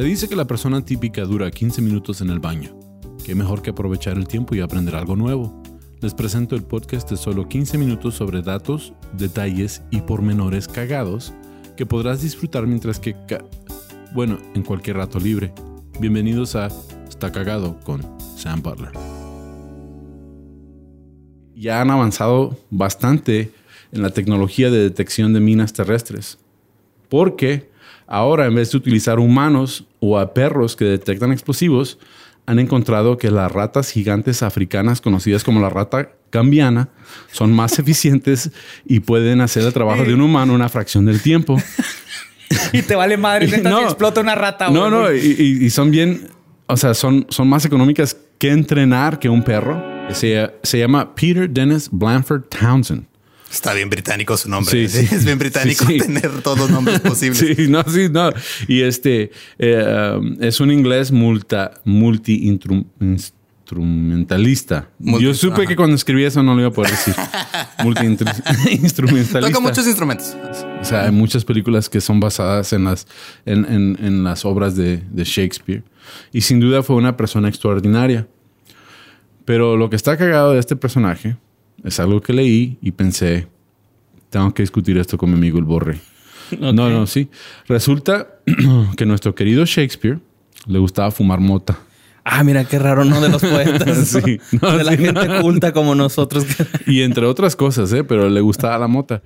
Se dice que la persona típica dura 15 minutos en el baño. Qué mejor que aprovechar el tiempo y aprender algo nuevo. Les presento el podcast de solo 15 minutos sobre datos, detalles y pormenores cagados que podrás disfrutar mientras que... bueno, en cualquier rato libre. Bienvenidos a Está Cagado con Sam Butler. Ya han avanzado bastante en la tecnología de detección de minas terrestres. Porque ahora en vez de utilizar humanos o a perros que detectan explosivos, han encontrado que las ratas gigantes africanas, conocidas como la rata cambiana, son más eficientes y pueden hacer el trabajo de un humano una fracción del tiempo. y te vale madre que no, explota una rata. No, no, y, son bien, o sea, son, son más económicas que entrenar que un perro. Se, se llama Peter Dennis Blanford Townsend. Está bien británico su nombre. Sí, Es bien británico tener todos los nombres posibles. Sí, no, sí, no. Y este eh, um, es un inglés multi instrumentalista. Yo supe que cuando escribí eso no lo iba a poder decir. multi instrumentalista. Toca muchos instrumentos. O sea, hay muchas películas que son basadas en las, en, en, las obras de, de Shakespeare. Y sin duda fue una persona extraordinaria. Pero lo que está cagado de este personaje es algo que leí y pensé, tengo que discutir esto con mi amigo el Borre. No, no, sí. Resulta que nuestro querido Shakespeare le gustaba fumar mota. Ah, mira qué raro, ¿no? De los poetas. sí. de la gente culta como nosotros. y entre otras cosas, ¿eh? Pero le gustaba la mota.